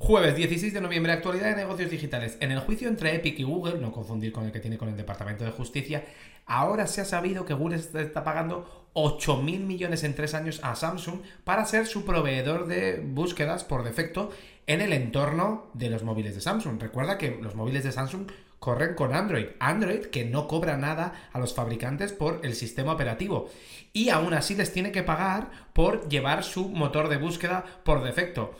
Jueves 16 de noviembre, actualidad de negocios digitales. En el juicio entre Epic y Google, no confundir con el que tiene con el Departamento de Justicia, ahora se ha sabido que Google está pagando 8 mil millones en tres años a Samsung para ser su proveedor de búsquedas por defecto en el entorno de los móviles de Samsung. Recuerda que los móviles de Samsung corren con Android. Android que no cobra nada a los fabricantes por el sistema operativo. Y aún así les tiene que pagar por llevar su motor de búsqueda por defecto.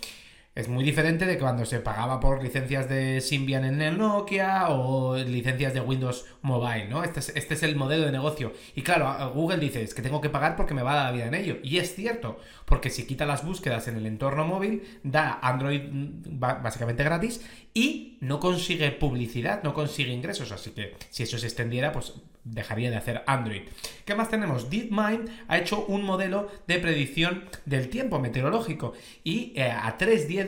Es muy diferente de cuando se pagaba por licencias de Symbian en el Nokia o licencias de Windows Mobile, ¿no? Este es, este es el modelo de negocio. Y claro, Google dice, es que tengo que pagar porque me va a dar la vida en ello. Y es cierto, porque si quita las búsquedas en el entorno móvil, da Android mm, básicamente gratis y no consigue publicidad, no consigue ingresos. Así que si eso se extendiera, pues dejaría de hacer Android. ¿Qué más tenemos? DeepMind ha hecho un modelo de predicción del tiempo meteorológico y eh, a 3-10 días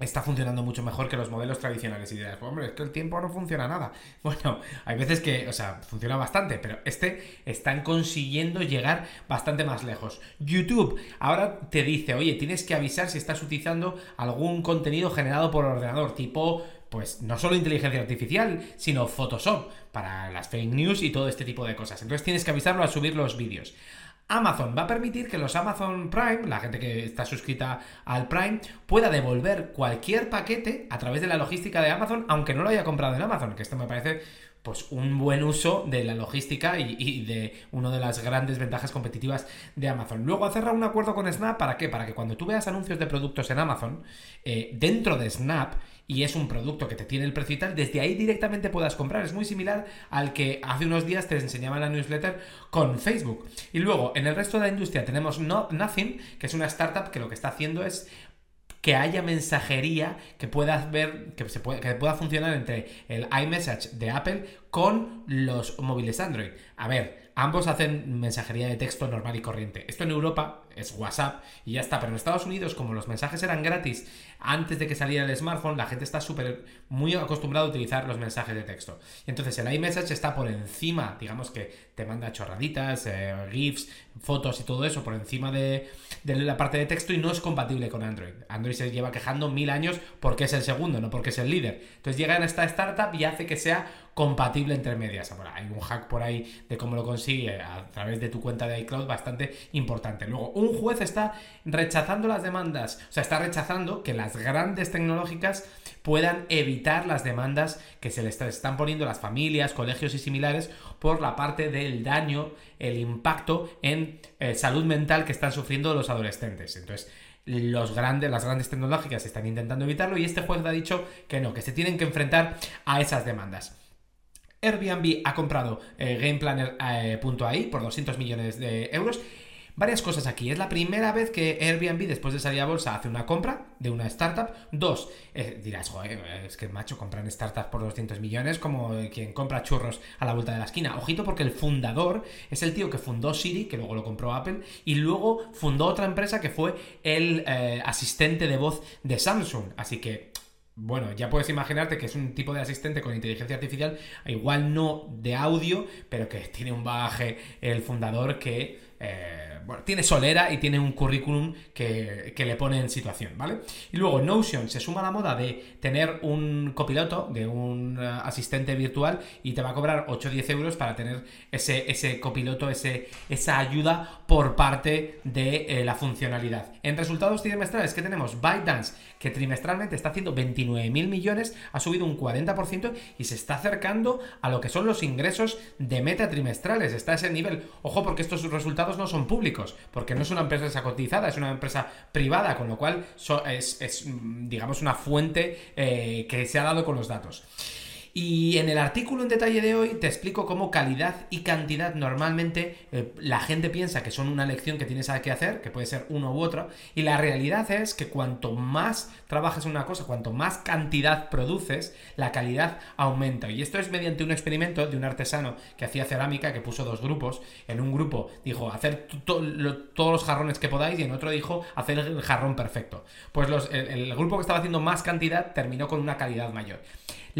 está funcionando mucho mejor que los modelos tradicionales. Y dirás, pues, hombre, es que el tiempo no funciona nada. Bueno, hay veces que, o sea, funciona bastante, pero este están consiguiendo llegar bastante más lejos. YouTube ahora te dice, oye, tienes que avisar si estás utilizando algún contenido generado por ordenador, tipo pues no solo inteligencia artificial, sino Photoshop para las fake news y todo este tipo de cosas. Entonces tienes que avisarlo a subir los vídeos. Amazon. Va a permitir que los Amazon Prime, la gente que está suscrita al Prime, pueda devolver cualquier paquete a través de la logística de Amazon, aunque no lo haya comprado en Amazon, que esto me parece pues un buen uso de la logística y, de una de las grandes ventajas competitivas de Amazon. Luego ha cerrado un acuerdo con Snap, ¿para qué? Para que cuando tú veas anuncios de productos en Amazon, eh, dentro de Snap, y es un producto que te tiene el precio y tal, desde ahí directamente puedas comprar. Es muy similar al que hace unos días te enseñaba en la newsletter con Facebook. Y luego, en el resto de la industria tenemos Nothing, que es una startup que lo que está haciendo es que haya mensajería que puedas ver, que, se que pueda funcionar entre el iMessage de Apple con los móviles Android. A ver, ambos hacen mensajería de texto normal y corriente. Esto en Europa es WhatsApp y ya está. Pero en Estados Unidos, como los mensajes eran gratis antes de que saliera el smartphone, la gente está súper muy acostumbrada a utilizar los mensajes de texto. Y entonces el iMessage está por encima, digamos que te manda chorraditas, eh, GIFs, fotos y todo eso por encima de, de, la parte de texto y no es compatible con Android. Android se lleva quejando mil años porque es el segundo, no porque es el líder. Entonces llega en esta startup y hace que sea compatible entre medias. Bueno, hay un hack por ahí de cómo lo consigue a través de tu cuenta de iCloud bastante importante. Luego, un juez está rechazando las demandas, o sea, está rechazando que las grandes tecnológicas puedan evitar las demandas que se les están poniendo las familias, colegios y similares por la parte del daño, el impacto en eh, salud mental que están sufriendo los adolescentes. Entonces, los grandes, las grandes tecnológicas están intentando evitarlo y este juez ha dicho que no, que se tienen que enfrentar a esas demandas. Airbnb ha comprado eh, GamePlanner.ai por 200 millones de euros. Varias cosas aquí. Es la primera vez que Airbnb, después de salir a bolsa, hace una compra de una startup. Dos, eh, dirás, joder, es que macho, compran startups por 200 millones como quien compra churros a la vuelta de la esquina. Ojito porque el fundador es el tío que fundó Siri, que luego lo compró Apple, y luego fundó otra empresa que fue el eh, asistente de voz de Samsung. Así que bueno, ya puedes imaginarte que es un tipo de asistente con inteligencia artificial, igual no de audio, pero que tiene un bagaje el fundador que eh, tiene solera y tiene un currículum que, le pone en situación, ¿vale? Y luego Notion se suma a la moda de tener un copiloto, de un eh, asistente virtual y te va a cobrar 8 o 10 euros para tener ese, ese copiloto, ese, esa ayuda por parte de eh, la funcionalidad. En resultados trimestrales, que tenemos? ByteDance, que trimestralmente está haciendo 29 mil millones, ha subido un 40% y se está acercando a lo que son los ingresos de meta trimestrales. Está a ese nivel. Ojo, porque estos resultados no son públicos, porque no es una empresa cotizada, es una empresa privada, con lo cual es, digamos, una fuente eh, que se ha dado con los datos. Y en el artículo en detalle de hoy te explico cómo calidad y cantidad normalmente eh, la gente piensa que son una lección que tienes que hacer, que puede ser uno u otro, y la realidad es que cuanto más trabajas una cosa, cuanto más cantidad produces, la calidad aumenta. Y esto es mediante un experimento de un artesano que hacía cerámica, que puso dos grupos. En un grupo dijo, hacer todos los jarrones que podáis, y en otro dijo, hacer el jarrón perfecto. Pues el grupo que estaba haciendo más cantidad terminó con una calidad mayor.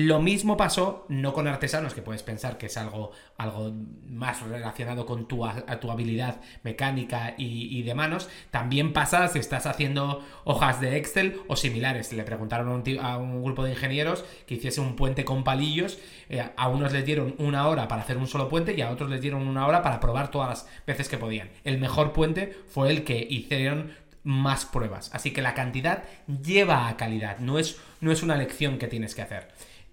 Lo mismo pasó, no con artesanos, que puedes pensar que es algo, algo más relacionado con tu, tu habilidad mecánica y, de manos, también pasa si estás haciendo hojas de Excel o similares. Le preguntaron a un, grupo de ingenieros que hiciese un puente con palillos, eh, a unos les dieron una hora para hacer un solo puente y a otros les dieron una hora para probar todas las veces que podían. El mejor puente fue el que hicieron más pruebas. Así que la cantidad lleva a calidad, no es, no es una lección que tienes que hacer.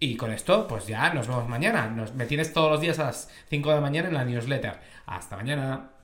Y con esto, pues ya nos vemos mañana. Nos, me tienes todos los días a las 5 de la mañana en la newsletter. Hasta mañana.